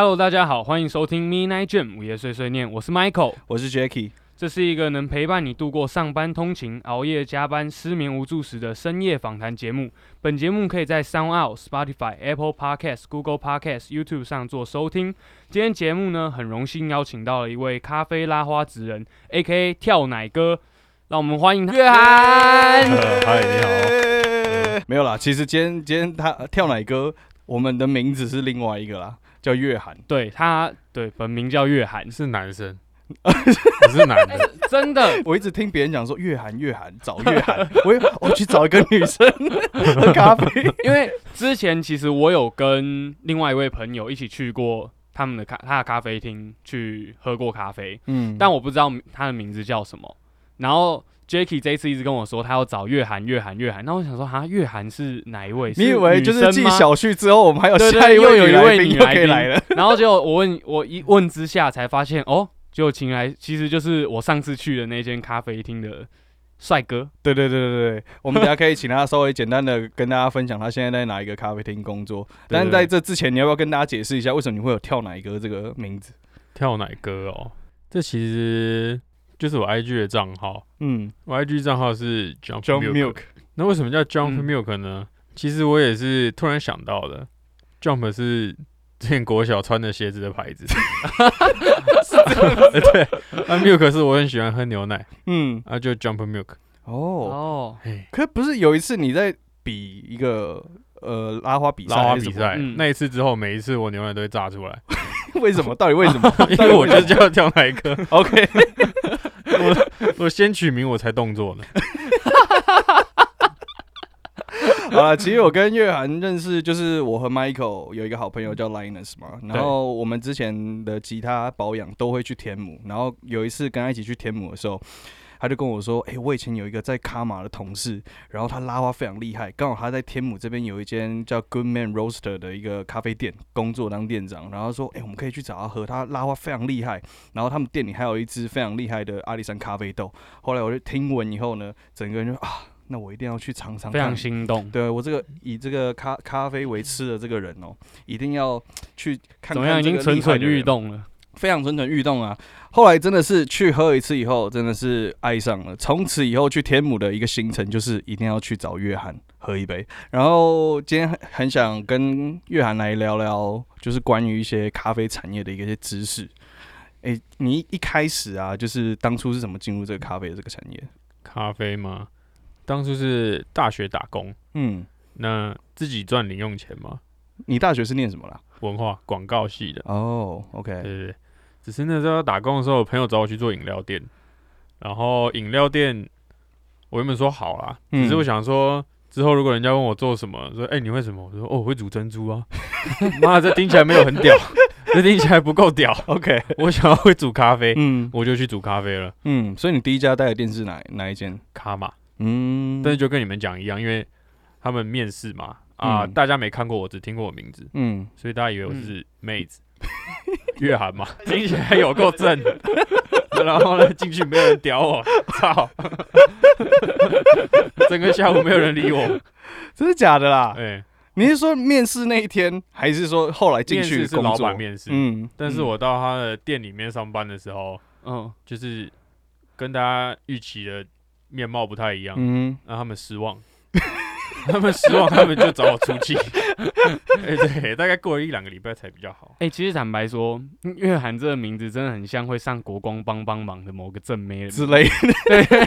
Hello，大家好，欢迎收听 Midnight Jam 午夜碎碎念，我是 Michael。我是 Jacky，这是一个能陪伴你度过上班通勤、熬夜加班、失眠无助时的深夜访谈节目。本节目可以在 SoundOut、Spotify、Apple Podcasts、Google Podcasts、YouTube 上做收听。今天节目呢，很荣幸邀请到了一位咖啡拉花职人，A.K.A 跳奶哥，让我们欢迎约翰。呃嗨，你好。没有啦，其实今天今天他跳奶哥，我们的名字是另外一个啦，叫月涵。对他，对本名叫月涵，是男生，不是男的，真的。我一直听别人讲说月涵月涵找月涵，我也我去找一个女生。喝 咖啡。因为之前其实我有跟另外一位朋友一起去过他们的咖他的咖啡厅去喝过咖啡，嗯，但我不知道他的名字叫什么。然后 Jacky 这一次一直跟我说他要找月涵月涵月涵，那我想说哈月涵是哪一位？你以为就是继小旭之后，我们还有下一位又有一位女来宾来宾可以来了？然后结果我问我一问之下才发现哦，结果请来其实就是我上次去的那间咖啡厅的帅哥。对对对对对，我们等下可以请他稍微简单的跟大家分享他现在在哪一个咖啡厅工作。但是在这之前，你要不要跟大家解释一下，为什么你会有跳奶哥这个名字？跳奶哥哦。这其实就是我 IG 的账号，嗯我 IG 账号是 Jump，John Milk。Milk。那为什么叫 Jump 嗯 Milk 呢？其实我也是突然想到的，Jump 是之前国小穿的鞋子的牌子。对，那 Milk 是我很喜欢喝牛奶，嗯，啊，就 Jump Milk。哦，可不是有一次你在比一个呃拉花比赛拉花比赛嗯那一次之后，每一次我牛奶都会炸出来，为什么？到底为什么因为我就是叫跳奶哥。？OK，我 我先取名，我才动作呢。啊，其实我跟月涵认识，就是我和 Michael 有一个好朋友叫 Linus 嘛，然后我们之前的吉他保养都会去天母，然后有一次跟他一起去天母的时候。他就跟我说：“哎、我以前有一个在卡玛的同事，然后他拉花非常厉害，刚好他在天母这边有一间叫 Good Man Roaster 的一个咖啡店工作当店长，然后说：哎、我们可以去找他喝，他拉花非常厉害。然后他们店里还有一支非常厉害的阿里山咖啡豆。后来我就听闻以后呢，整个人就啊，那我一定要去尝尝看，非常心动。对我这个以这个咖咖啡为吃的这个人哦，一定要去看看怎么样？已经蠢蠢欲，动了。非常蠢蠢欲动啊！后来真的是去喝一次以后，真的是爱上了。从此以后去天母的一个行程就是一定要去找约翰喝一杯。然后今天很很想跟约翰来聊聊，就是关于一些咖啡产业的一些知识。诶，你一开始啊，就是当初是怎么进入这个咖啡的这个产业？咖啡吗？当初是大学打工，嗯，那自己赚零用钱吗，你大学是念什么啦？文化广告系的，哦，OK，对对对。只是那时候打工的时候，我朋友找我去做饮料店，然后饮料店我原本说好啦，嗯只是我想说。之后如果人家问我做什么，说哎、你会什么？我说哦我会煮珍珠啊。妈，这听起来没有很屌，这听起来不够屌。OK，我想要会煮咖啡，嗯我就去煮咖啡了。嗯，所以你第一家带的店是哪哪一间？卡玛，嗯，但是就跟你们讲一样，因为他们面试嘛，啊、嗯大家没看过我，只听过我名字，嗯，所以大家以为我是妹子，月涵嘛，听起来有够正。然后呢，进去没有人屌我，操！整个下午没有人理我。真的假的啦？哎、你是说面试那一天，还是说后来进去是老板？面试，嗯，但是我到他的店里面上班的时候，嗯，就是跟大家预期的面貌不太一样，嗯，让他们失望。他们失望，他们就找我出气。哎、对，大概过了一两个礼拜才比较好。哎、其实坦白说，嗯月涵这个名字真的很像会上国光帮帮忙的某个正妹之类的，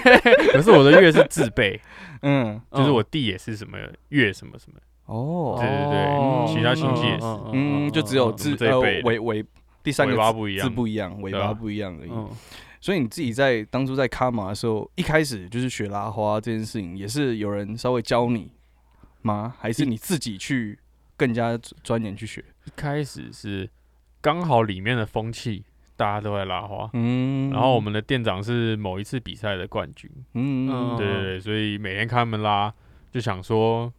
可是我的月是自备，嗯，就是我弟也是什么月什么什么，哦，对对对。哦其他亲戚也是。嗯，就只有字呃这一辈的。尾尾第三个尾巴字不一样。字不一样，尾巴不一样而已。嗯，所以你自己在当初在卡玛的时候，一开始就是学拉花这件事情，也是有人稍微教你吗？还是你自己去更加钻研去学？一开始是刚好里面的风气，大家都在拉花。嗯，然后我们的店长是某一次比赛的冠军，嗯，对对对，所以每天看他们拉，就想说，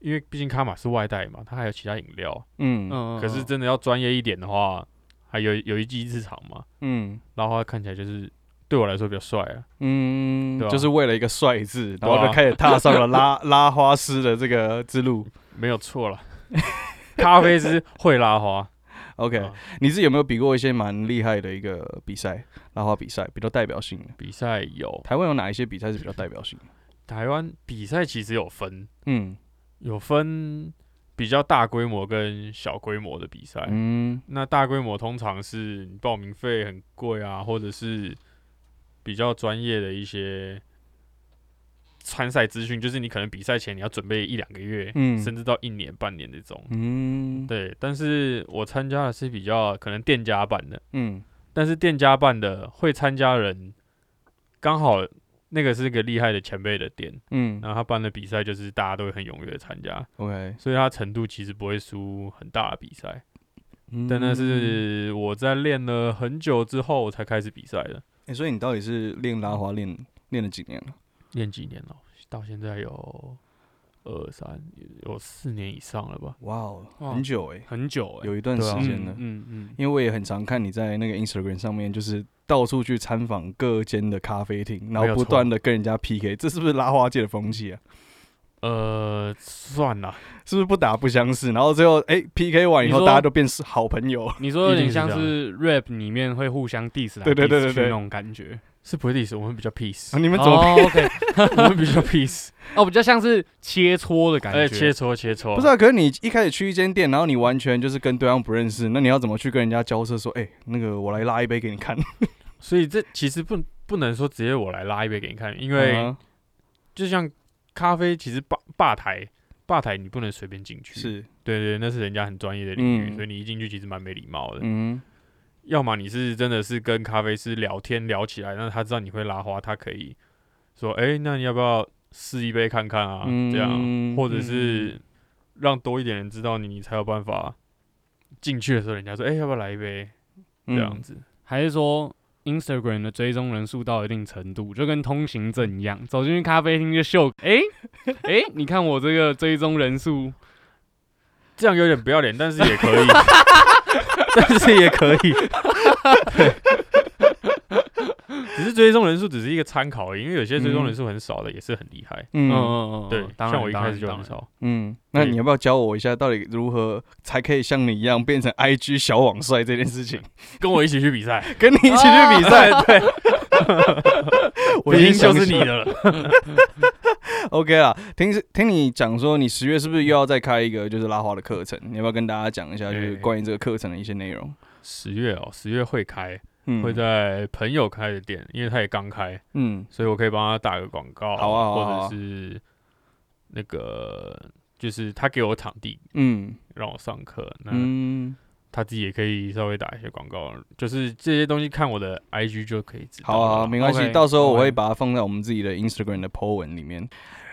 因为毕竟卡玛是外带嘛，它还有其他饮料，嗯嗯可是真的要专业一点的话，还有有一技之长嘛，嗯拉花看起来就是对我来说比较帅啊。嗯，就是为了一个帅字，然后就开始踏上了拉 拉花师的这个之路。没有错了，咖啡师会拉花，OK，、啊你自己有没有比过一些蛮厉害的一个比赛，拉花比赛比较代表性的？比赛有台湾有哪一些比赛是比较代表性的？台湾比赛其实有分，嗯有分比较大规模跟小规模的比赛。嗯那大规模通常是你报名费很贵啊，或者是比较专业的一些参赛资讯，就是你可能比赛前你要准备一两个月，嗯。甚至到一年半年这种。嗯。对，但是我参加的是比较可能店家办的，嗯。但是店家办的会参加人刚好那个是一个厉害的前辈的店，嗯。然后他办的比赛就是大家都会很踊跃的参加，，OK，所以他程度其实不会输很大的比赛。嗯。但那是我在练了很久之后才开始比赛的，欸所以你到底是练拉花练练了几年了？练几年了？到现在有二三有四年以上了吧？哇哦，很久哎、很久哎、有一段时间了。嗯嗯因为我也很常看你在那个 Instagram 上面，就是到处去参访各间的咖啡厅，然后不断的跟人家 PK，这是不是拉花界的风气啊？呃，算了，是不是不打不相识？然后最后哎、PK 完以后，大家都变是好朋友。你说有点像是 rap 里面会互相 diss 来对对对 diss 对对去那种感觉。是不会 diss，，我们比较 peace，、啊、你们怎么？我们比较 peace，哦，比较像是切磋的感觉。切磋切磋，不是啊，可是你一开始去一间店，然后你完全就是跟对方不认识，那你要怎么去跟人家交涉说，哎、那个我来拉一杯给你看？所以这其实不不能说直接我来拉一杯给你看，因为嗯就像咖啡，其实吧吧台吧台你不能随便进去，是，对对，那是人家很专业的领域，嗯所以你一进去其实蛮没礼貌的。嗯要么你是真的是跟咖啡师聊天聊起来，那他知道你会拉花，他可以说，哎、那你要不要试一杯看看啊？嗯这样，或者嗯是让多一点人知道你，你才有办法进去的时候，人家说，哎、要不要来一杯？嗯这样子。还是说 Instagram 的追踪人数到一定程度，就跟通行证一样，走进去咖啡厅就秀，哎、哎、你看我这个追踪人数，这样有点不要脸，但是也可以，但是也可以。对 只是追踪人数只是一个参考而已，因为有些追踪人数很少的也是很厉害。嗯嗯嗯嗯，对，当然像我一开始就很少。嗯，那你要不要教我一下，到底如何才可以像你一样变成 IG 小网帅这件事情？跟我一起去比赛，跟你一起去比赛，对，我已经已经就是你的了。OK 啦，听听你讲说，你十月是不是又要再开一个就是拉花的课程？你要不要跟大家讲一下，就是关于这个课程的一些内容？十月哦，十月会开，嗯。会在朋友开的店，因为他也刚开，嗯。所以我可以帮他打个广告，好啊或者是那个就是他给我场地嗯。让我上课，那嗯，他自己也可以稍微打一些广告，就是这些东西看我的 IG 就可以知道好啊，没关系到时候我会把它放在我们自己的 Instagram 的 po 文里面。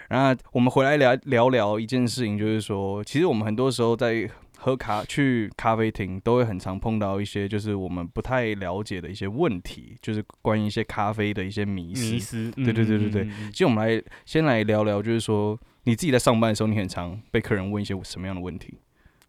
然后我们回来聊聊聊一件事情，就是说，其实我们很多时候在喝咖去咖啡厅，都会很常碰到一些就是我们不太了解的一些问题，就是关于一些咖啡的一些迷思。对对对对对其实我们来先来聊聊，就是说你自己在上班的时候，你很常被客人问一些什么样的问题？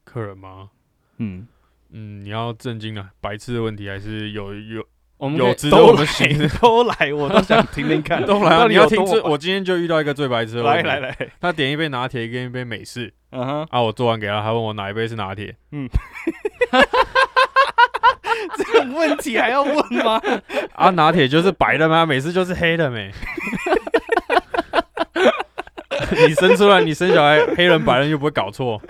客人吗？嗯，嗯，你要震惊啊，白痴的问题还是有有我们有值得我们来行 都来，我都想听听看。都来啊！你要听最，我今天就遇到一个最白痴。来来，来，他点一杯拿铁跟一杯美式嗯哼，啊，我做完给他，他问我哪一杯是拿铁，嗯 这种问题还要问吗？啊，拿铁就是白的吗？美式就是黑的没？你生出来，你生小孩，黑人白人又不会搞错。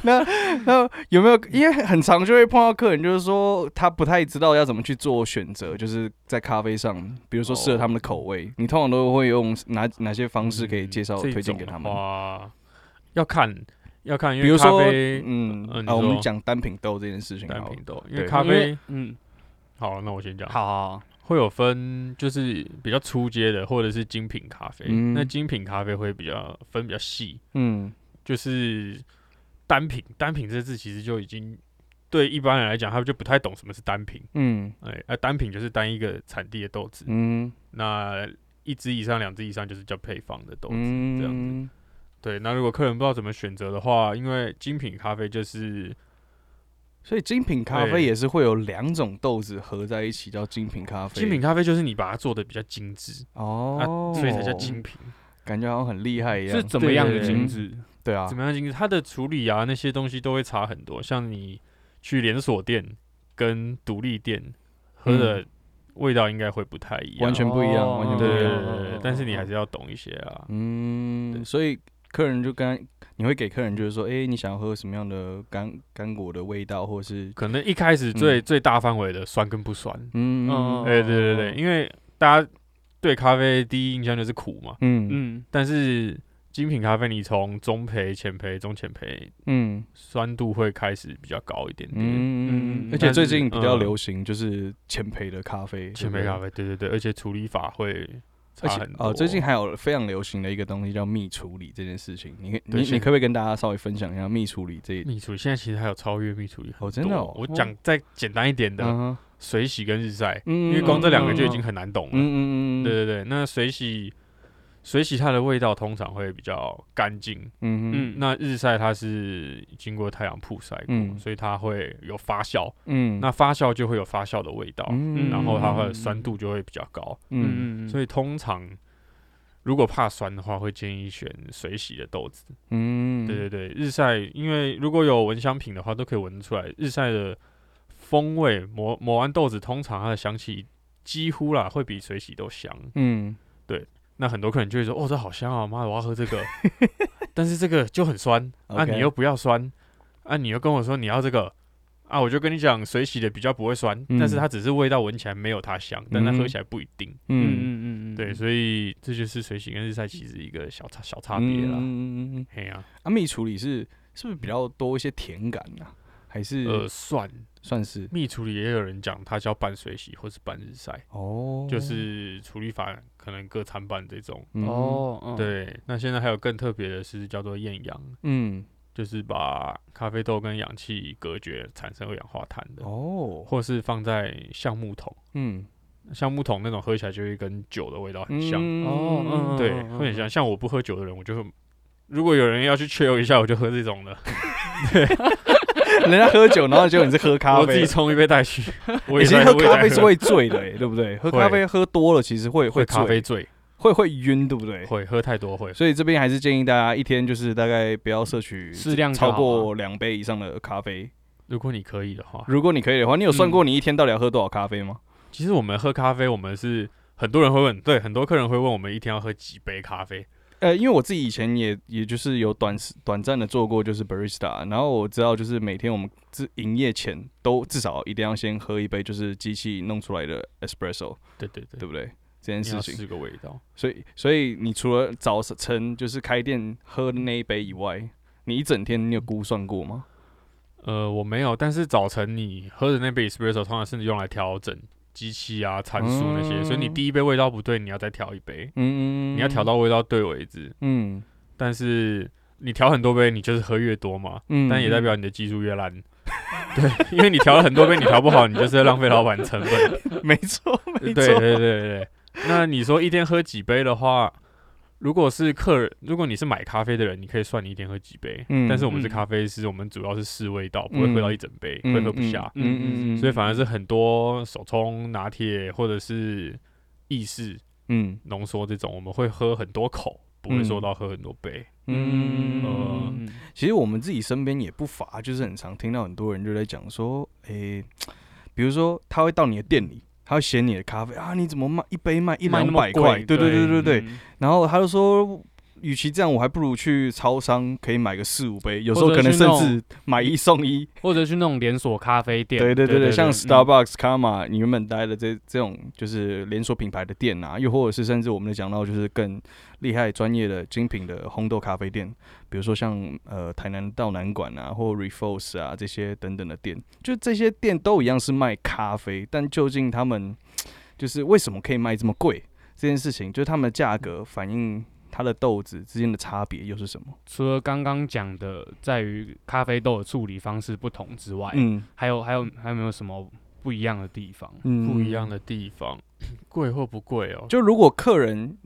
那那有没有？因为很常就会碰到客人，就是说他不太知道要怎么去做选择，就是在咖啡上，比如说适合他们的口味，你通常都会用哪哪些方式可以介绍、这推荐给他们？哇，要看要看，因比如说为咖啡，嗯啊，我们讲单品豆这件事情，单品豆，因为对咖啡嗯，好，那我先讲。好好好，会有分，就是比较初阶的，或者是精品咖啡。嗯。那精品咖啡会比较分比较细，嗯。就是单品。单品这字其实就已经对一般人来讲，他们就不太懂什么是单品。嗯哎，那、单品就是单一个产地的豆子，嗯那一支以上、两支以上就是叫配方的豆子，这样子。嗯对，那如果客人不知道怎么选择的话，因为精品咖啡就是所以精品咖啡也是会有两种豆子合在一起叫精品咖啡。精品咖啡，就是你把它做的比较精致，哦，所以才叫精品。感觉好像很厉害一样。是怎么样的精致？对啊。怎，么样？它的处理啊那些东西都会差很多。像你去连锁店跟独立店喝的味道应该会不太一样，嗯完全不一样，哦。完全不对对一样。对对对。但是你还是要懂一些啊。嗯，所以客人就跟你会给客人就是说，哎、你想要喝什么样的干干果的味道，或是可能一开始最、嗯。最大范围的酸跟不酸，嗯嗯哎、对对对，因为大家对咖啡第一印象就是苦嘛，嗯。嗯。但是精品咖啡你从中培、浅培、中浅培，嗯。酸度会开始比较高一点点。嗯，嗯而且最近比较流行就是浅培的咖啡，浅培咖啡，对对？对，而且处理法会差很多。哦，最近还有非常流行的一个东西叫蜜处理这件事情，你你你可不可以跟大家稍微分享一下蜜处理这？一？蜜处理现在其实还有超越蜜处理很哦真的我讲再简单一点的，水洗跟日晒，嗯因为光这两个就已嗯经很难懂了。嗯嗯嗯，对对对，那水洗水洗它的味道通常会比较干净，嗯嗯嗯，那日晒它是经过太阳曝晒过，嗯。所以它会有发酵，嗯，那发酵就会有发酵的味道，嗯。然后它的酸度就会比较高，嗯。嗯。所以通常如果怕酸的话，会建议选水洗的豆子。嗯，对对对，日晒因为如果有闻香品的话，都可以闻出来，日晒的风味磨磨完豆子，通常它的香气几乎啦会比水洗都香。嗯那很多客人就会说：“哦，这好香啊，妈的，我要喝这个。”但是这个就很酸啊，OK 你又不要酸啊，你又跟我说你要这个啊，我就跟你讲，水洗的比较不会酸，嗯但是它只是味道闻起来没有它香，但它喝起来不一定。嗯嗯嗯嗯嗯，对，所以这就是水洗跟日晒其实一个小差小差别啦。嗯嗯嗯，嘿呀、啊，蜜处理是是不是比较多一些甜感呢？还是呃，算算是蜜处理也有人讲它叫半水洗或是半日晒，哦，就是处理法可能各参半这种。嗯，哦，嗯，对，那现在还有更特别的是叫做厌氧，嗯。就是把咖啡豆跟氧气隔绝，产生二氧化碳的，哦，或是放在橡木桶。嗯。橡木桶那种喝起来就会跟酒的味道很像，哦嗯对，嗯会很像。像我不喝酒的人，我就，如果有人要去 chill 一下，我就喝这种的，人家喝酒，然后结果你是喝咖啡我自己。冲一杯带去。我以也在前喝咖啡是会醉的、欸，对不对？喝咖啡喝多了，其实会会咖啡醉，会会晕，对不对？会喝太多会。所以这边还是建议大家一天就是大概不要摄取适量超好过两杯以上的咖啡。如果你可以的话，如果你可以的话，你有算嗯过你一天到底要喝多少咖啡吗？其实我们喝咖啡，我们是很多人会问，对，很多客人会问我们一天要喝几杯咖啡。呃，因为我自己以前也也就是有短时短暂的做过，就是 barista，然后我知道就是每天我们自营业前都至少一定要先喝一杯就是机器弄出来的 espresso，对对对，对不对？这件事情，是个味道。所以所以你除了早晨就是开店喝的那一杯以外，你一整天你有估算过吗？呃，我没有，但是早晨你喝的那杯 espresso 通常是用来调整机器啊、参数那些，所以你嗯第一杯味道不对，你要再调一杯，嗯，你要调到味道对为止。嗯但是你调很多杯，你就是喝越多嘛，嗯但也代表你的技术越烂。对，因为你调了很多杯，你调不好，你就是在浪费老板成本。没错对，对对对。那你说一天喝几杯的话，如果是客人，如果你是买咖啡的人，你可以算你一天喝几杯。嗯但是我们是嗯咖啡师，我们主要是试味道，不会喝到一整杯，嗯会喝不下。嗯嗯嗯，所以反而是很多手冲拿铁或者是意式嗯浓缩这种，我们会喝很多口，不会说到喝很多杯。嗯呃嗯其实我们自己身边也不乏，就是很常听到很多人就在讲说，诶、比如说他会到你的店里，他会嫌你的咖啡啊，你怎么卖一杯卖一两百块？对对对对对。嗯然后他就说，与其这样，我还不如去超商可以买个四五杯，有时候可能甚至买一送一。或者去那种连锁咖啡店，对对对对，像嗯 Starbucks、Karma，你原本待的这这种就是连锁品牌的店啊，又或者是甚至我们讲到就是更厉害、专业的精品的烘豆咖啡店，比如说像呃台南道南馆啊，或 Refos 啊这些等等的店，就这些店都一样是卖咖啡，但究竟他们就是为什么可以卖这么贵？这件事情，就是他们的价格反映它的豆子之间的差别又是什么？除了刚刚讲的在于咖啡豆的处理方式不同之外，嗯还有还有还有没有什么不一样的地方？嗯不一样的地方，贵或不贵哦？就如果客人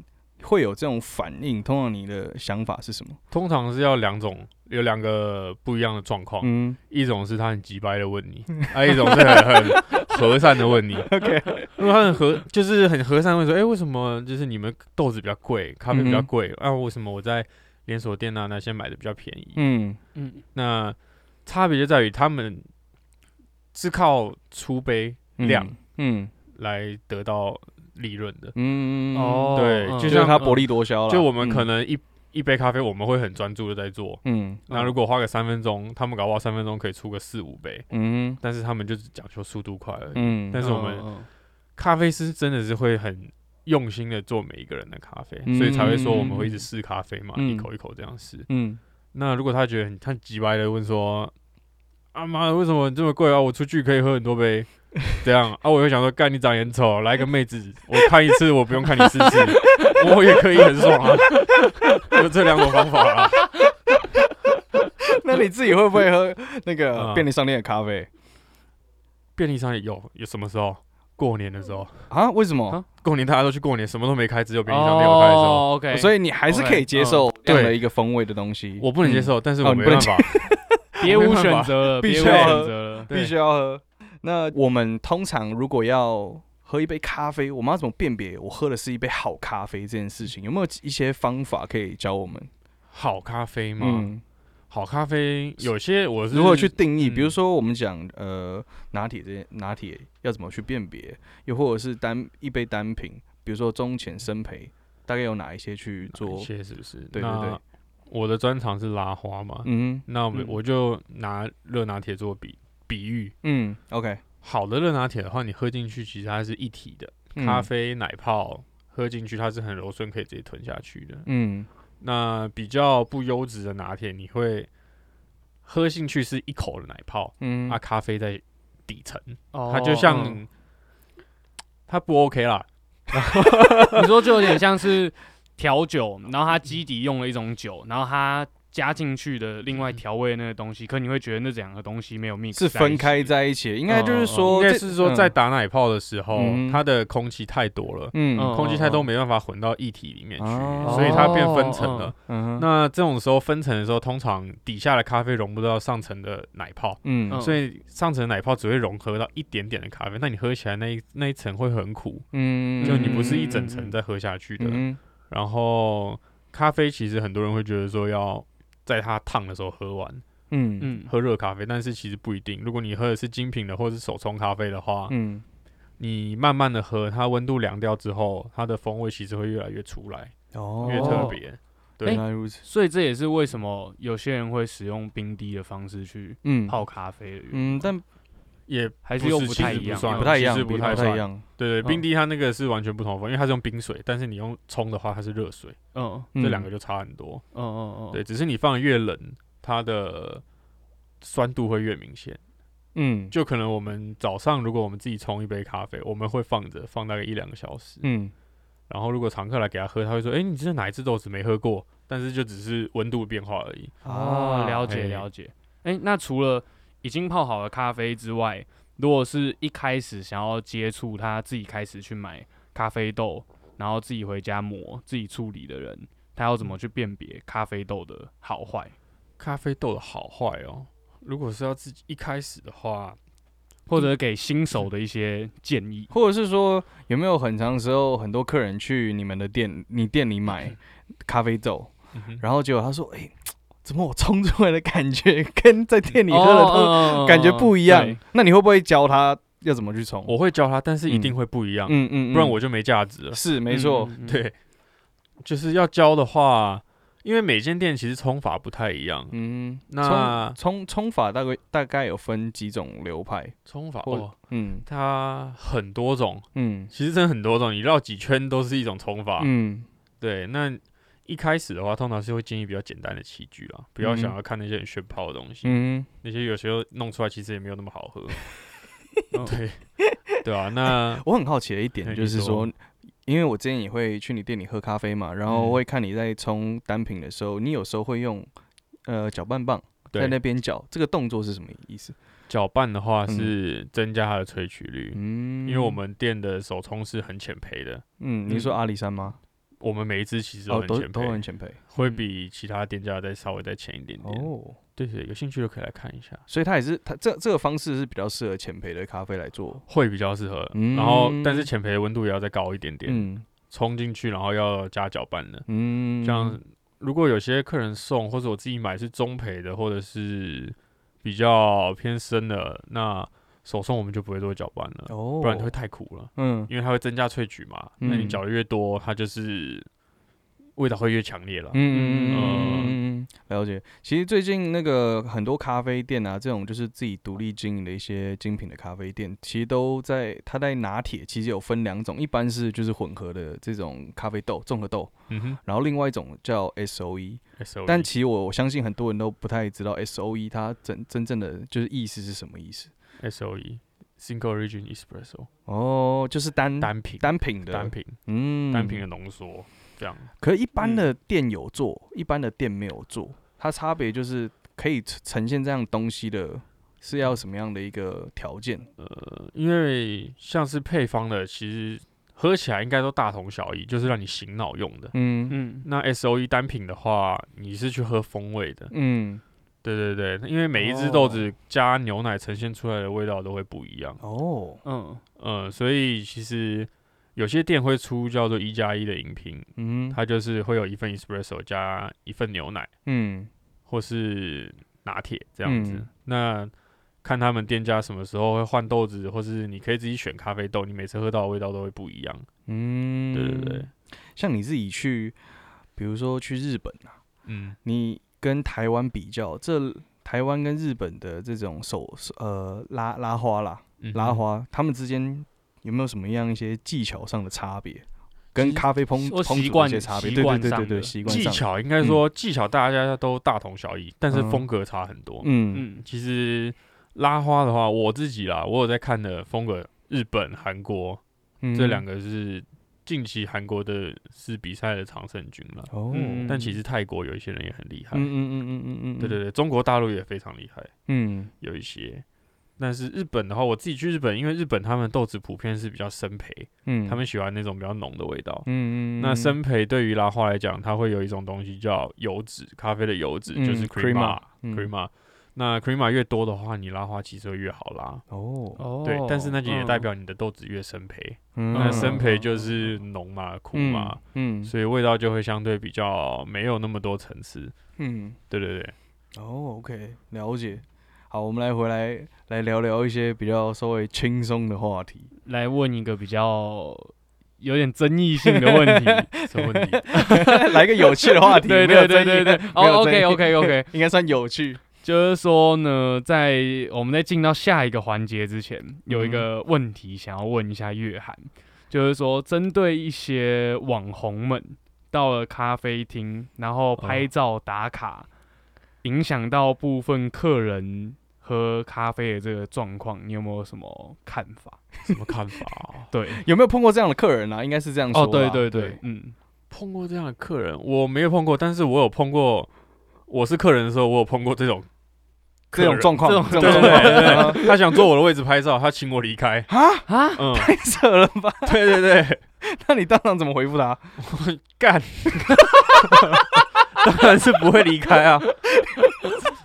会有这种反应，通常你的想法是什么？通常是要两种，有两个不一样的状况。嗯一种是他很急白的问你，还 有一种是很很和善的问你。OK，如果他很和，就是很和善地问说，哎、为什么就是你们豆子比较贵，咖啡比较贵、啊？为什么我在连锁店啊那些买的比较便宜。嗯嗯那差别就在于他们是靠出杯嗯量嗯来得到利润的。嗯哦，对嗯就像它薄利多销了。就我们可嗯能一、一杯咖啡，我们会很专注的在做。嗯那如果花个三分钟，他们搞不好三分钟可以出个四五杯，嗯但是他们就是讲求速度快而已。嗯，但是我们嗯咖啡师真的是会很用心的做每一个人的咖啡，嗯所以才会说我们会一直试咖啡嘛，嗯一口一口这样试。嗯那如果他觉得很他急白的问说，啊妈的，为什么这么贵啊？我出去可以喝很多杯，这样啊？我又想说，干你长眼丑，来个妹子，我看一次，我不用看你四次，我也可以很爽啊。有这两种方法啊。那你自己会不会喝那个嗯便利商店的咖啡便利商店有有什么时候？过年的时候，啊？为什么啊？过年大家都去过年，什么都没开，只有便利商店有开的时候，哦，OK，所以你还是可以接受这样的一个风味的东西。我不能接受，但是我没办法。别无选择了，必须要喝必须要喝。那我们通常如果要喝一杯咖啡，我们要怎么辨别我喝的是一杯好咖啡这件事情？有没有一些方法可以教我们？好咖啡吗？嗯，好咖啡有些我是如何去定义？嗯比如说我们讲呃拿铁这些拿铁要怎么去辨别？又或者是单一杯单品，比如说中浅生培，大概有哪一些去做一？些是不是？对对对那我的专长是拉花嘛，嗯那我我就拿热拿铁做比比喻。嗯，OK，好的热拿铁的话，你喝进去其实它是一体的，嗯。咖，啡奶泡喝进去它是很柔顺，可以直接吞下去的。嗯。那比较不优质的拿铁，你会喝进去是一口的奶泡，嗯。啊，咖啡在底层，哦它就像、嗯。它不 OK 啦，你说就有点像是调酒，然后它基底用了一种酒，然后它加进去的另外调味那个东西，可你会觉得那两个东西没有 mix 是分开在一起。应该就是嗯说，应该是说嗯在打奶泡的时候，嗯。它的空气太多了，嗯。嗯空气太多没办法混到液体里面去，哦。所以它变分层了。那这种时候分层的时候，通常底下的咖啡融不到上层的奶泡，嗯。嗯所以上层的奶泡只会融合到一点点的咖啡，那你喝起来那一那一层会很苦，嗯。就你不是一整层在喝下去的。嗯然后咖啡其实很多人会觉得说要在它烫的时候喝完，嗯嗯喝热咖啡，但是其实不一定。如果你喝的是精品的或者是手冲咖啡的话，嗯你慢慢的喝，它温度凉掉之后，它的风味其实会越来越出来，哦越特别。对原来如此，所以这也是为什么有些人会使用冰滴的方式去嗯泡咖啡的原因，嗯，但也还是又不太一样，不太一样，其实不太一样，对对，嗯冰滴它那个是完全不同风，因为它是用冰水，但是你用冲的话，它是热水，嗯这两个就差很多。嗯嗯嗯，对，只是你放的越冷，它的酸度会越明显。嗯就可能我们早上如果我们自己冲一杯咖啡，我们会放着放大概一两个小时，嗯然后如果常客来给他喝，他会说：“哎、你这是哪一只豆子没喝过？”但是就只是温度变化而已。哦，了解了解。哎、那除了已经泡好的咖啡之外，如果是一开始想要接触他自己开始去买咖啡豆，然后自己回家磨、自己处理的人，他要怎么去辨别咖啡豆的好坏？咖啡豆的好坏哦，如果是要自己一开始的话，或者给新手的一些建议？或者是说有没有很长时候很多客人去你们的店，你店里买咖啡豆，嗯然后结果他说，哎，怎么我冲出来的感觉跟在店里喝的都哦感觉不一样对？那你会不会教他要怎么去冲？我会教他，但是一定会不一样，嗯嗯，不然我就没价值了。是没错，嗯，嗯嗯对，就是要教的话，因为每间店其实冲法不太一样。嗯，那冲冲冲法大概大概有分几种流派？冲法哦，嗯它很多种，嗯其实真的很多种，你绕几圈都是一种冲法。嗯对，那一开始的话，通常是会建议比较简单的器具啦，不要嗯。想要看那些很炫炮的东西，嗯。那些有时候弄出来其实也没有那么好喝。嗯 对，对。啊，那 我很好奇的一点哎就是说。说，因为我之前也会去你店里喝咖啡嘛，然后嗯。会看你在冲单品的时候，你有时候会用呃搅拌棒在那边搅，这个动作是什么意思？搅拌的话嗯。是增加它的萃取率，嗯，因为我们店的手冲是很浅焙的，嗯，你说阿里山吗？我们每一支其实都很浅焙，都很浅焙会比其他店家再稍微再浅一点点。哦，对对，有兴趣就可以来看一下，所以它也是它这这个方式是比较适合浅焙的咖啡来做。会比较适合。嗯然后，但是浅焙的温度也要再高一点点，嗯冲进去然后要加搅拌的。嗯，像如果有些客人送或者我自己买是中培的，或者是比较偏深的，那手冲我们就不会做搅拌了，哦不然会太苦了，嗯因为它会增加萃取嘛。那你嗯搅的越多，它就是味道会越强烈了。嗯嗯嗯嗯嗯嗯，了解。其实最近那个很多咖啡店啊，这种就是自己独立经营的一些精品的咖啡店，其实都在它在拿铁其实有分两种，一般是就是混合的这种咖啡豆综合豆，嗯哼然后另外一种叫 S O E。，S O，但其实我我相信很多人都不太知道 S O E 它真真正的就是意思是什么意思。S O E Single Origin Espresso 哦，就是单单品。单品的。单品。嗯。单品的浓缩这样。可是一般的店有做，一般的店没有做，它差别就是可以呈呈现这样东西的，是要什么样的一个条件？呃，因为像是配方的，其实喝起来应该都大同小异，就是让你醒脑用的。嗯。嗯。那 S O E 单品的话，你是去喝风味的，嗯，对对对，因为每一只豆子加牛奶呈现出来的味道都会不一样。哦，嗯呃，所以其实有些店会出叫做一加一的饮品，嗯它就是会有一份 espresso 加一份牛奶，嗯或是拿铁这样子。嗯那看他们店家什么时候会换豆子，或是你可以自己选咖啡豆，你每次喝到的味道都会不一样。嗯，对对对，像你自己去，比如说去日本啊，嗯，你跟台湾比较，这台湾跟日本的这种手呃拉拉花啦，嗯拉花，他们之间有没有什么样一些技巧上的差别？跟咖啡烹或烹煮的习惯一些差别，习对对对对对，技习惯上，巧应该说技巧大家都大同小异，但是嗯。风格差很多。嗯。嗯。其实拉花的话，我自己啦，我有在看的风格，日本、韩国嗯。这两个是近期韩国的是比赛的常胜军了，哦，嗯但其实泰国有一些人也很厉害，嗯嗯嗯嗯嗯嗯，对对对，中国大陆也非常厉害，嗯。有一些。但是日本的话，我自己去日本，因为日本他们豆子普遍是比较生培，嗯，他们喜欢那种比较浓的味道。嗯嗯，那生培对于拉花来讲，它会有一种东西叫油脂，咖啡的油脂、就是嗯。crema crema，crema。那 crema 越多的话，你拉花其实会越好拉。哦，哦对，但是那就也代嗯表你的豆子越生培，嗯那生培就是浓嘛、苦嘛，嗯所以味道就会相对比较没有那么多层次。嗯，对对对，哦，OK，了解。好，我们来回来来聊聊一些比较稍微轻松的话题。来问一个比较有点争议性的问题。什么问题？来个有趣的话题，对对对对对，，OK 有争议 OK OK，应该算有趣。就是说呢，在我们在进到下一个环节之前，有一嗯个问题想要问一下月涵，就是说针对一些网红们到了咖啡厅，然后拍照打卡，影响到部分客人喝咖啡的这个状况，你有没有什么看法？什么看法啊？对，有没有碰过这样的客人啊？应该是这样说哦，吧。对对对，嗯，碰过这样的客人，我没有碰过，但是我有碰过。我是客人的时候，我有碰过这种这种状况，这种这对种状况，对对对。对，他想坐我的位置拍照，他请我离开。啊，啊，嗯，太扯了吧？对对对，那你当场怎么回复他？干，当然是不会离开啊，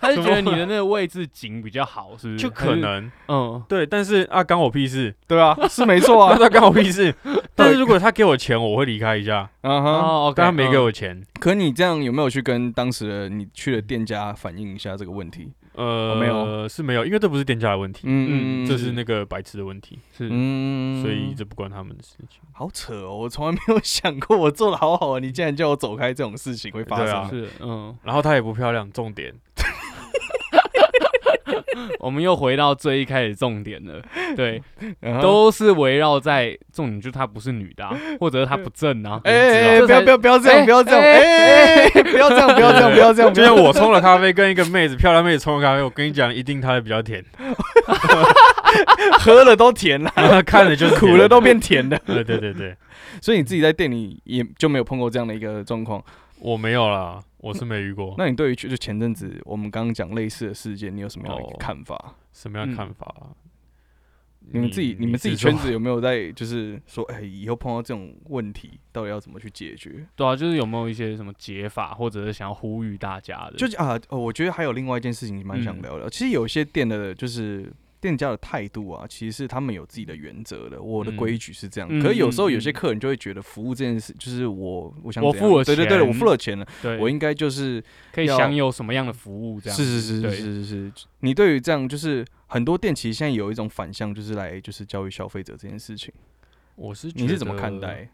他是觉得你的那个位置紧比较好，是不是？就可能。嗯，对，但是啊，干我屁事，对啊，是没错啊。他干我屁事。但是如果他给我钱，我会离开一下，嗯哼，但他没给嗯。我钱，可你这样有没有去跟当时的你去的店家反映一下这个问题？呃，没有。是没有，因为这不是店家的问题，嗯嗯这是那个白痴的问题，是，嗯所以这不关他们的事情。好扯哦，我从来没有想过我做的好好啊，你竟然叫我走开，这种事情会发对啊。生。是，嗯，然后她也不漂亮，重点 我们又回到最一开始重点了，对，都是围绕在重点，就是她不是女的啊，或者是她不正啊，哎不要不要不要这样，哎不要这样，哎不要这样，不要这样，不要这样，就像我冲了咖啡，跟一个妹子漂亮妹子冲了咖啡，我跟你讲，一定她会比较甜，喝了都甜了，看了就是苦了都变甜的。对对对对，所以你自己在店里也就没有碰过这样的一个状况。我没有啦，我是没遇过。那你对于就前阵子我们刚刚讲类似的事件，你有什么样的一个哦看法？什么样的看法啊？你们自己你们自己圈子有没有在就是说，哎，以后碰到这种问题，到底要怎么去解决？对啊，就是有没有一些什么解法，或者是想要呼吁大家的？就是啊，哦，我觉得还有另外一件事情蛮想嗯聊聊。其实有些店的，就是店家的态度啊，其实是他们有自己的原则的。我的嗯规矩是这样，嗯可是有时候有些客人就会觉得服务这件事，就是我我想我付了钱对对对，我付了钱了，对，我应该就是可以享有什么样的服务？这样是是是是是是是。你对于这样就是很多店其实现在有一种反向，就是来就是教育消费者这件事情，我是你是怎么看？待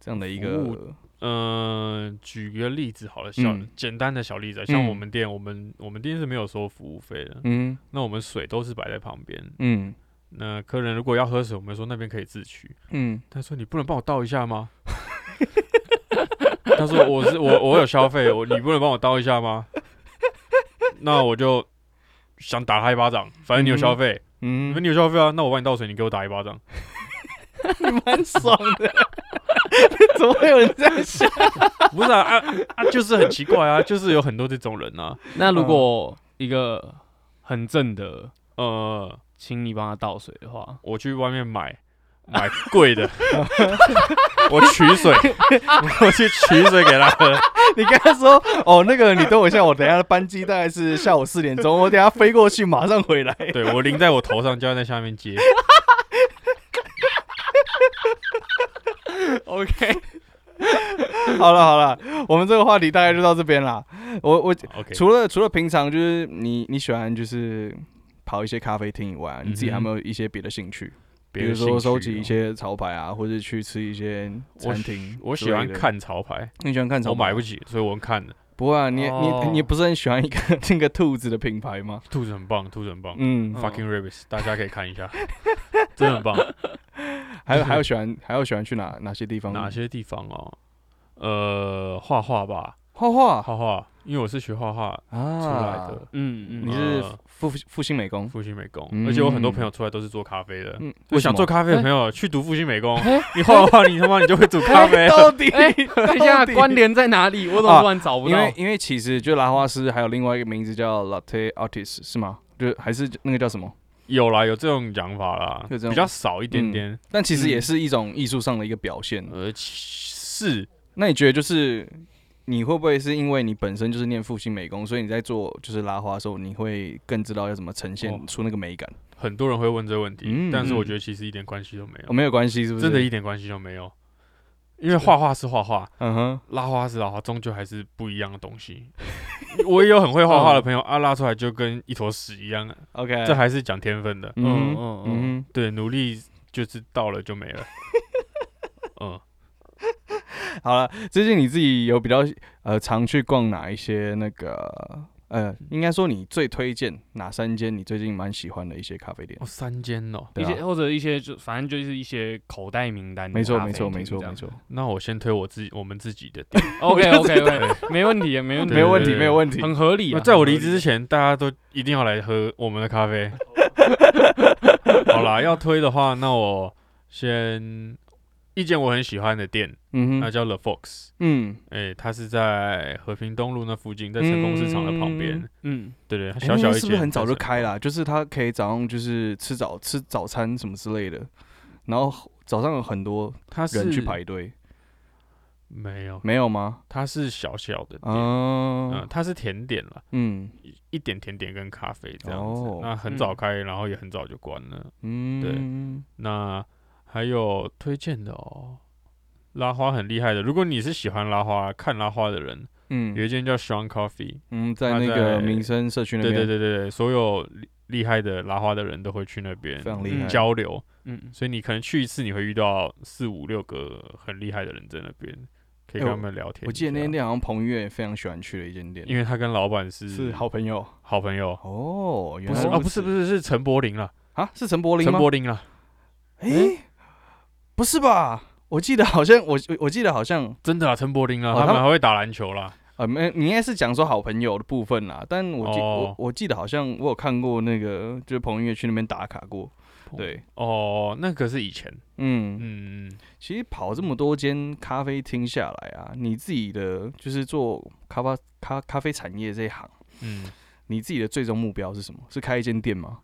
这样的一个务？嗯，举个例子好了，小、嗯简单的小例子，像我嗯们店，我们我们店是没有收服务费的，嗯那我们水都是摆在旁边。嗯那客人如果要喝水，我们说那边可以自取。嗯，他说你不能帮我倒一下吗？他说我是我我有消费，我你不能帮我倒一下吗？那我就想打他一巴掌，反正你有消费，嗯你有消费啊，那我帮你倒水，你给我打一巴掌。你 蛮爽的，怎么会有人这样想？不是啊啊啊，就是很奇怪啊，就是有很多这种人啊。那如果一个很正的，呃，请你帮他倒水的话，我去外面买买贵的，我取水，我去取水给他喝。你跟他说哦，那个你等我一下，我等一下的班机大概是下午四点钟，我等下飞过去，马上回来。对我淋在我头上，就要在下面接。OK，好了好了，我们这个话题大概就到这边啦。我我 OK，除了除了平常就是你你喜欢就是跑一些咖啡厅以外啊，你自己还有没有一些别的兴趣？比如说收集一些潮牌啊，或者去吃一些餐厅。我喜欢，看潮牌，你喜欢看潮牌？我买不起，所以我用看的。不会啊，你哦你你不是很喜欢一个 那个兔子的品牌吗？兔子很棒，兔子很棒嗯，，Fucking Rabbits，大家可以看一下，真的很棒。还有还有喜欢还有喜欢去哪哪些地方？哪些地方哦？呃，画画吧，画画画画，因为我是学画画啊出来的，嗯嗯，你是呃复复兴美工？复兴美工，嗯而且我很多朋友出来都是做咖啡的。嗯，我想做咖咖啡的朋友去读复兴美工，你画画画，你他妈你就会煮咖哎啡。到底？哎，等一下，关联在哪里？我怎么突然找不到因为？因为其实就拉花师还有另外一个名字叫 Latte Artist 是吗？就还是那个叫什么？有啦，有这种讲法啦，有这种比较少一点点。但其实嗯也是一种艺术上的一个表现。呃，是那你觉得就是你会不会是因为你本身就是念复兴美工，所以你在做就是拉花的时候，你会更知道要怎么呈哦现出那个美感？很多人会问这个问题，嗯但是我嗯觉得其实一点关系都没哦，有，没有关系，是不是？真的一点关系都没有。因为画画是画画，嗯哼，拉花是拉花，终究还是不一样的东西。我也有很会画画的朋友，啊，拉出来就跟一坨屎一样，OK，这还是讲天分的。嗯嗯嗯嗯嗯对，努力就是到了就没了。嗯，好了，最近你自己有比较呃常去逛哪一些那个呃，应该说你最推荐哪三间你最近蛮喜欢的一些咖啡店哦，？三间哦，对啊一些或者一些就反正就是一些口袋名单的没错咖啡没错没厅这样错没错，那我先推我自己我们自己的店。OK OK OK，没问题，没问题，没有问题没有问题。很合理啊。那在我离职之前，大家都一定要来喝我们的咖啡。好啦，要推的话，那我先一间我很喜欢的店，嗯哼，那叫 The Fox。嗯，哎、它是在和平东路那附近，在成功市场的旁边。嗯，对对，它哎小小一间，那是不是很早就？开了啊？就是它可以早上就是吃早吃早餐什么之类的，然后早上有很多它是人去排队，没有，没有吗？它是小小的店，嗯嗯，它是甜点了，嗯一点甜点跟咖啡这样子。哦那很早开，然后也很早就关了。嗯，那还有推荐的哦，拉花很厉害的。如果你是喜欢拉花、看拉花的人，有嗯一间叫 Strong Coffee，嗯，在那个民生社区那对边，对对对对，所有厉厉害的拉花的人都会去那边非常厉害交流。嗯，所以你可能去一次，你会遇到四五六个很厉害的人在那边，可以跟他们聊天。我记得那间店好像彭于晏也非常喜欢去的一间店，因为他跟老板是是好朋友好朋友，哦，原不是哦，来如不是不是是陈柏霖了，啊，是陈柏霖吗？陈柏霖了，诶，不是吧？我记得好像我我我记得好像真的啊，陈柏霖啊，哦他们他们还会打篮球啦。啊，没，你应该是讲说好朋友的部分啦，但我记、哦我我记得好像我有看过那个，就是彭于晏去那边打卡过。对，哦，那可是以前，嗯，嗯，其实跑这么多间咖啡厅下来啊，你自己的就是做咖啡咖咖啡产业这一行，嗯，你自己的最终目标是什么？是开一间店吗？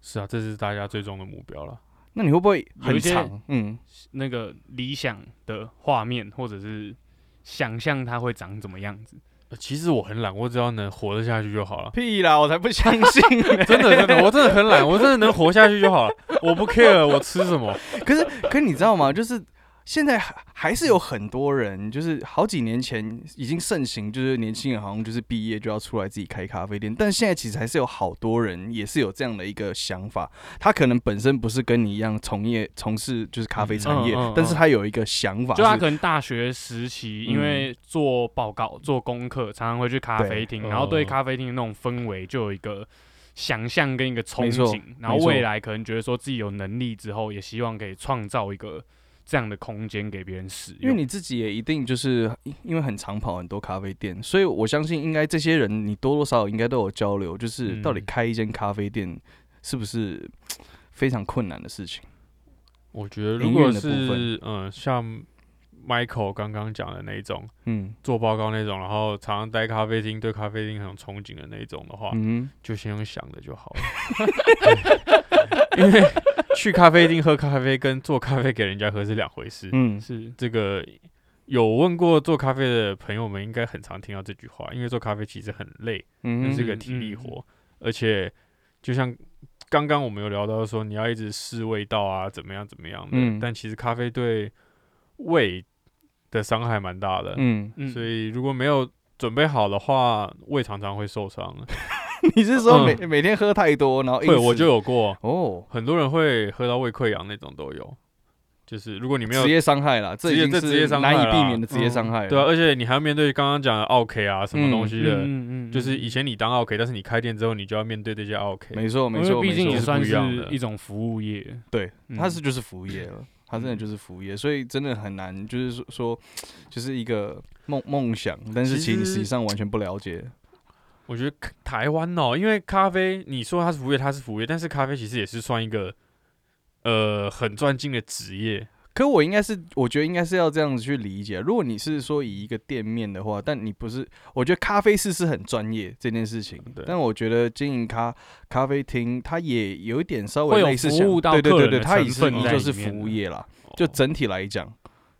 是啊，这是大家最终的目标了。那你会不会很有一些长？嗯，那个理想的画面，或者是想象它会长怎么样子。呃其实我很懒，我只要能活得下去就好了。屁啦，我才不相信呢。真的真的，我真的很懒，我真的能活下去就好了。我不 care 我吃什么。可是，可是你知道吗？就是现在还还是有很多人，就是好几年前已经盛行，就是年轻人好像就是毕业就要出来自己开咖啡店，但现在其实还是有好多人也是有这样的一个想法。他可能本身不是跟你一样从业从事就是咖啡产业，嗯嗯嗯但是他有一个想法，就他可能大学时期，因嗯为做报告、做功课，常常会去咖啡厅，然后对嗯咖啡厅的那种氛围就有一个想象跟一个憧憬，然后未来可能觉得说自己有能力之后，也希望可以创造一个这样的空间给别人使用。因为你自己也一定就是因因为很常跑很多咖啡店，所以我相信应该这些人你多多少少应该都有交流，就是嗯到底开一间咖啡店是不是 非常困难的事情？我觉得如果是嗯像 Michael 刚刚讲的那一种嗯做报告那种，然后常常待咖啡厅，对咖啡厅很有憧憬的那一种的话，嗯就先用想的就好了。因为去咖啡厅喝咖啡跟做咖啡给人家喝是两回事。嗯。是。这个有问过做咖啡的朋友们，应该很常听到这句话，因为做咖啡其实很累，嗯。是个体力活，而且就像刚刚我们有聊到说，你要一直试味道啊，怎么样怎么样的，嗯。但其实咖啡对胃的伤害蛮大的，嗯，嗯。所以如果没有准备好的话，胃常常会受伤。你是说每、每天喝太多，然后因会，我就有过，哦，很多人会喝到胃溃疡那种都有。就是如果你没有职业伤害啦，这已经是职业这职业伤害难以避免的职业伤害了。对啊，而且你还要面对刚刚讲的 OK 啊，什么东西的，嗯嗯就是以前你当 OK，但是你开店之后，你就要面对这些 OK。没错没因错，没错为毕竟也算一样的是一种服务业。对，嗯它是就是服务业了，它真的就是服务业，所以真的很难，就是说说，就是一个梦梦想，但是其实你实际上完全不了解。我觉得台湾哦，因为咖啡，你说它是服务业，它是服务业，但是咖啡其实也是算一个呃很赚进的职业。可我应该是，我觉得应该是要这样子去理解。如果你是说以一个店面的话，但你不是，我觉得咖啡师是很专业这件事情。对但我觉得经营咖咖啡厅，它也有一点稍微类似服务到对对对对，它也是成分在依旧是服务业啦。就整体来讲，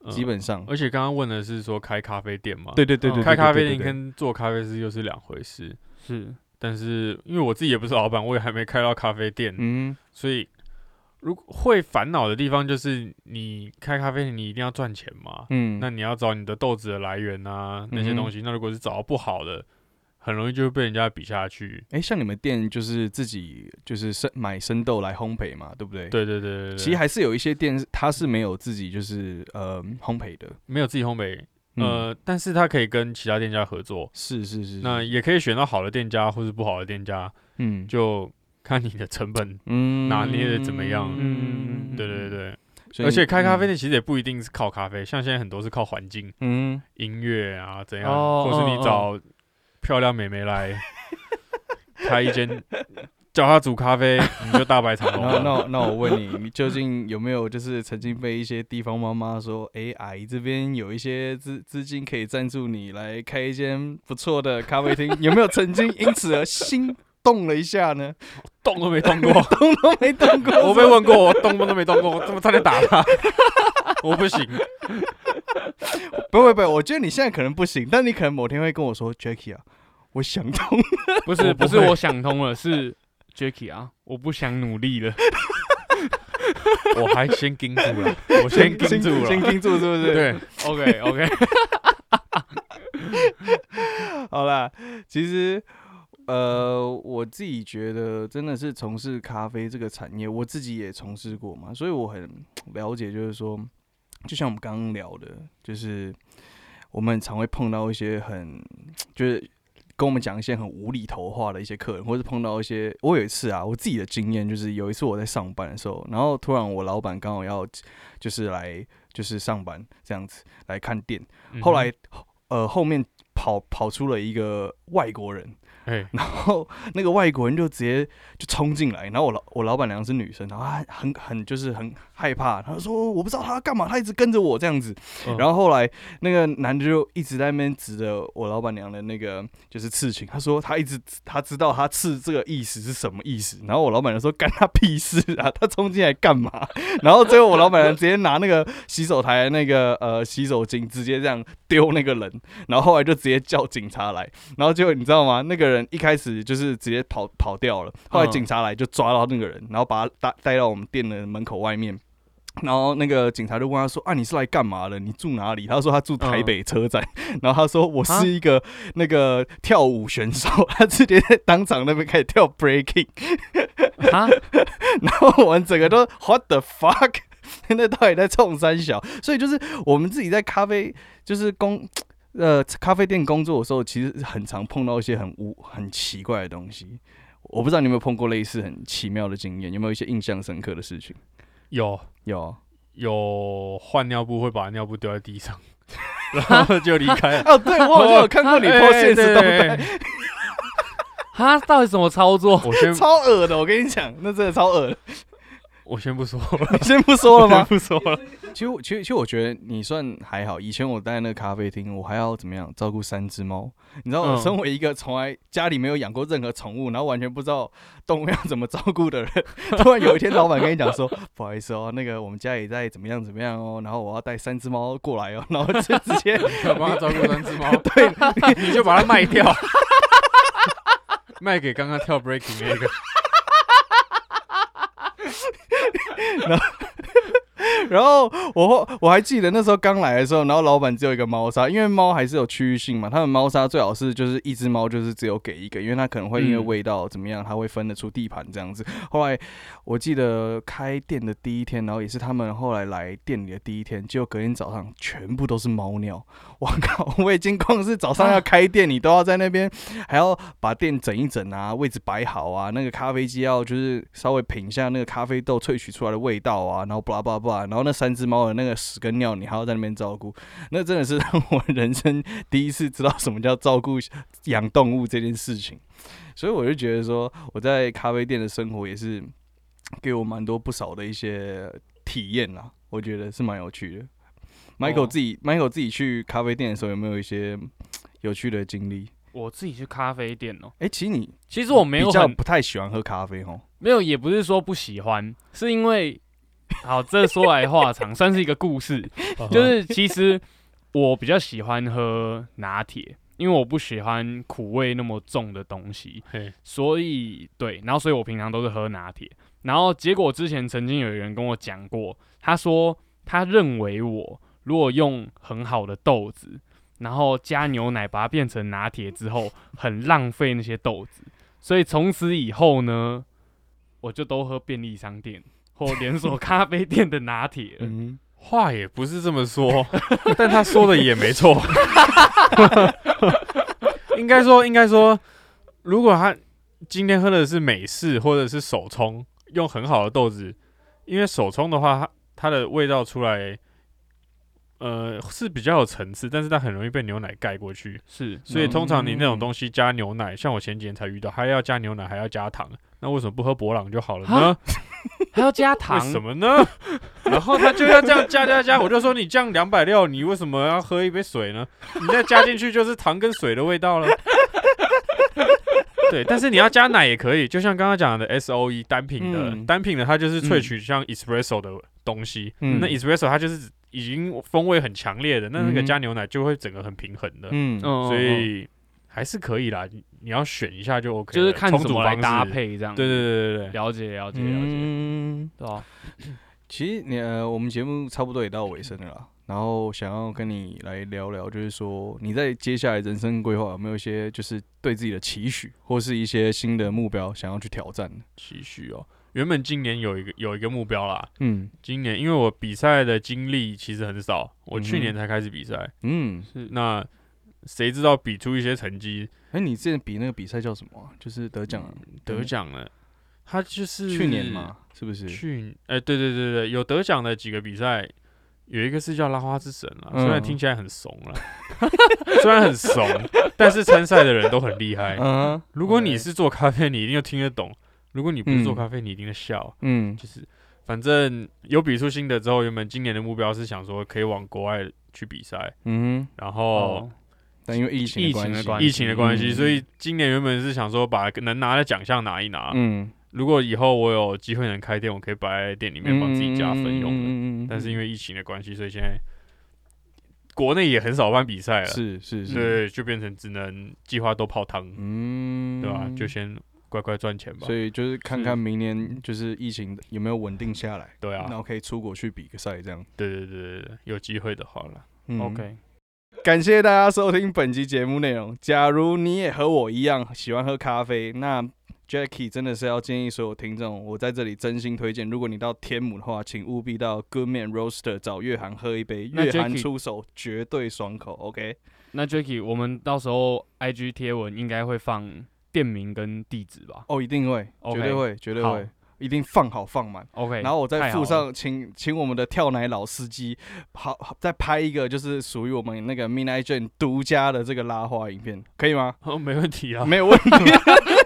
嗯基本上，而且刚刚问的是说开咖啡店嘛，对对对对，嗯开咖啡店跟做咖啡师又是两回事。是但是因为我自己也不是老板，我也还没开到咖啡店，嗯所以如果会烦恼的地方就是你开咖啡店，你一定要赚钱嘛。嗯，那你要找你的豆子的来源啊，那些东西。那如果是找到不好的，很容易就会被人家比下去。哎、像你们店就是自己就是生买生豆来烘焙嘛，对不对？。对对对对对，其实还是有一些店是它是没有自己就是呃烘焙的，没有自己烘焙，嗯，呃，但是他可以跟其他店家合作，是是是，是。那也可以选到好的店家或是不好的店家，嗯。就看你的成本。嗯。拿捏的怎么样。嗯对对对，所以而且开咖啡嗯店其实也不一定是靠咖啡，像现在很多是靠环境、嗯。音乐啊怎样，哦或是你哦。找漂亮美眉来开一间，叫她煮咖啡，你就大排长龙那。那那我问你，你究竟有没有就是曾经被一些地方妈妈说，哎、阿姨这边有一些资资金可以赞助你来开一间不错的咖啡厅，有没有曾经因此而心动了一下呢？动都没动过，动都没动过，我被问过，我动都没动过，我怎么差点打他？我不行，不不不，我觉得你现在可能不行，但你可能某天会跟我说，Jackie 啊，我想通了。不是 不是我想通了，是 Jacky 啊，我不想努力了。我还先盯住了，我先盯住了。先盯住是不是？，对，OK OK，好啦，其实。呃，我自己觉得真的是从事咖啡这个产业，我自己也从事过嘛，所以我很了解，就是说，就像我们刚刚聊的，就是我们常会碰到一些很，就是跟我们讲一些很无厘头话的一些客人，或是碰到一些，我有一次啊，我自己的经验就是有一次我在上班的时候，然后突然我老板刚好要就是来就是上班这样子来看店，嗯后来呃后面跑跑出了一个外国人，哎，然后那个外国人就直接就冲进来，然后我老我老板娘是女生，然后她很很就是很害怕，她说我不知道她要干嘛，她一直跟着我这样子。嗯然后后来那个男的就一直在那边指着我老板娘的那个就是刺青，他说他一直他知道他刺这个意思是什么意思。然后我老板娘说干他屁事啊，他冲进来干嘛？然后最后我老板娘直接拿那个洗手台的那个呃洗手巾直接这样丢那个人，然后后来就直接叫警察来，然后结果你知道吗？那个人一开始就是直接跑跑掉了，后来嗯警察来就抓到那个人，然后把他带带到我们店的门口外面。然后那个警察就问他说：“啊，你是来干嘛的？你住哪里？”他说他住台北车站。然后他说：“我啊是一个那个跳舞选手。”他直接在当场那边开始跳 breaking。啊，然后我们整个都 what the fuck，那到底在冲三小？所以就是我们自己在咖啡就是工呃咖啡店工作的时候，其实很常碰到一些很无很奇怪的东西。我不知道你有没有碰过类似很奇妙的经验，有没有一些印象深刻的事情？有有啊。有换尿布会把尿布丢在地上，然后就离开了。哦，对我好像有看过你 po 现实动态，他到底怎么操作？我先超恶的，我跟你讲，那真的超恶的。我先不说了，你先不说了吗？不说了。其实，其实，其实我觉得你算还好。以前我待在那个咖啡厅，我还要怎么样照顾三只猫？你知道，我嗯身为一个从来家里没有养过任何宠物，然后完全不知道动物要怎么照顾的人，突然有一天老板跟你讲说：“ 不好意思哦，那个我们家里在怎么样怎么样哦，然后我要带三只猫过来哦。”然后就直接要帮他照顾三只猫，对，你就把它卖掉，卖给刚刚跳 breaking 那个。然后 我后我还记得那时候刚来的时候，然后老板只有一个猫砂，因为猫还是有区域性嘛，他们猫砂最好是就是一只猫就是只有给一个，因为它可能会因为味道怎么样，它会分得出地盘这样子。后来我记得开店的第一天，然后也是他们后来来店里的第一天，结果隔天早上全部都是猫尿。我靠！我已经光是早上要开店，你都要在那边还要把店整一整啊，位置摆好啊，那个咖啡机要就是稍微品一下那个咖啡豆萃取出来的味道啊，然后巴拉巴拉巴拉，然后那三只猫的那个屎跟尿，你还要在那边照顾，那真的是让我人生第一次知道什么叫照顾养动物这件事情。所以我就觉得说，我在咖啡店的生活也是给我蛮多不少的一些体验啦，我觉得是蛮有趣的。Michael 哦自己、Michael 自己去咖啡店的时候，有没有一些有趣的经历？我自己去咖啡店哦、哎、其实你其实我没有比较不太喜欢喝咖啡哦。没有，也不是说不喜欢，是因为 好，这说来话长，算是一个故事。就是其实我比较喜欢喝拿铁，因为我不喜欢苦味那么重的东西，所以对，然后所以我平常都是喝拿铁。然后结果之前曾经有人跟我讲过，他说他认为我如果用很好的豆子，然后加牛奶把它变成拿铁之后，很浪费那些豆子，所以从此以后呢，我就都喝便利商店或连锁咖啡店的拿铁。嗯，话也不是这么说，但他说的也没错。应该说，应该说，如果他今天喝的是美式或者是手冲，用很好的豆子，因为手冲的话，它它的味道出来，呃，是比较有层次，但是它很容易被牛奶盖过去。是，所以通常你那种嗯东西加牛奶，像我前几天才遇到，还要加牛奶，还要加糖，那为什么不喝博朗就好了啊呢？还要加糖？为，什么呢？然后他就要这样加加加，我就说你降两百六，你为什么要喝一杯水呢？你再加进去就是糖跟水的味道了。对，但是你要加奶也可以，就像刚刚讲的 S O E 单品的，嗯。单品的它就是萃取像 espresso 的东西，嗯。那 espresso 它就是已经风味很强烈的，那那个加牛奶就会整个很平衡的，嗯。嗯，所嗯以还是可以啦。你你要选一下就 OK，就是看怎么来搭。配这样。对对对对对，了解了解了解，嗯，对吧？其实你呃，我们节目差不多也到尾声了啦。然后想要跟你来聊聊，就是说你在接下来人生规划有没有一些就是对自己的期许，或是一些新的目标想要去挑战的？期许哦。原本今年有一个有一个目标啦，嗯今年因为我比赛的经历其实很少，我去年才开始比赛，嗯，是那谁知道比出一些成绩哎、你之前比那个比赛叫什么啊、就是得奖啊得奖了？他就是去年嘛，是不是？去哎、对对对对，有得奖的几个比赛，有一个是叫拉花之神啦，嗯虽然听起来很怂了，虽然很怂，但是参赛的人都很厉害。嗯如果你是做咖啡，你一定就听得懂；如果你不是做嗯咖啡，你一定要笑。嗯就是反正有比出心得之后，原本今年的目标是想说可以往国外去比赛，嗯，然后哦，但因为疫情疫情的关疫情的关系，嗯所以今年原本是想说把能拿的奖项拿一拿。嗯，如果以后我有机会能开店，我可以摆在店里面帮自己加分用的。嗯但是因为疫情的关系，所以现在国内也很少办比赛了，是是是，对，就变成只能计划都泡汤，嗯，对吧？就先乖乖赚钱吧所。以就是看看明年就是疫情有没有稳定下来，对啊然，后可以出国去比个赛这样。对对对对对，有机会的话了。嗯 OK，感谢大家收听本期节目内容。假如你也和我一样喜欢喝咖啡，那 Jackie 真的是要建议所有听众，我在这里真心推荐，如果你到天母的话，请务必到 Goodman Roaster 找月涵喝一杯，月涵出手绝对爽口。OK，那 Jacky，我们到时候 IG 贴文应该会放店名跟地址吧哦，一定会绝对会，绝对会，一定放好放满。？OK，然后我再附上，请请我们的跳奶老司机，好好再拍一个就是属于我们那个 Midnight Jane 独家的这个拉花影片，可以吗？哦，没问题啊。没有问题。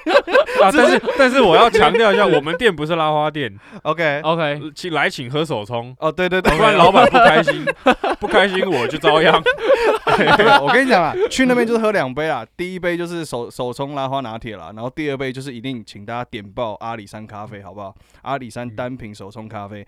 啊，但是但是我要强调一下，我们店不是拉花店，OK，OK，呃请来请喝手冲，哦，对对对，不然老板不开心，不开心我就遭殃。我跟你讲啊，去那边就是喝两杯啦，第一杯就是手手冲拉花拿铁啦，然后第二杯就是一定请大家点爆阿里山咖啡，好不好？阿里山单品手冲咖啡。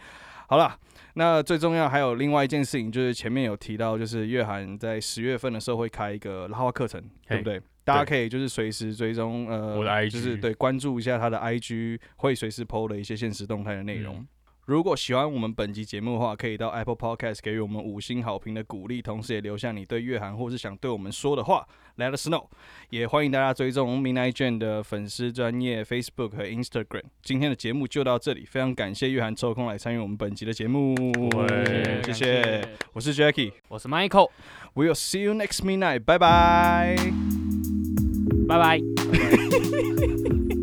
好啦，那最重要还有另外一件事情，就是前面有提到，就是月涵在十月份的时候会开一个拉花课程，对不对？大家可以就是随时追踪呃，我的 IG 就是对关注一下他的 IG，会随时 PO 的一些现实动态的内容。嗯如果喜欢我们本集节目的话，可以到 Apple Podcast 给予我们五星好评的鼓励，同时也留下你对月涵或是想对我们说的话，Let us know。也欢迎大家追踪 Midnight Jane 的粉丝专业 Facebook 和 Instagram。今天的节目就到这里，非常感谢月涵抽空来参与我们本集的节目，会谢谢。我是 Jackie。我是 Michael，We'll see you next midnight. Bye bye. 拜拜。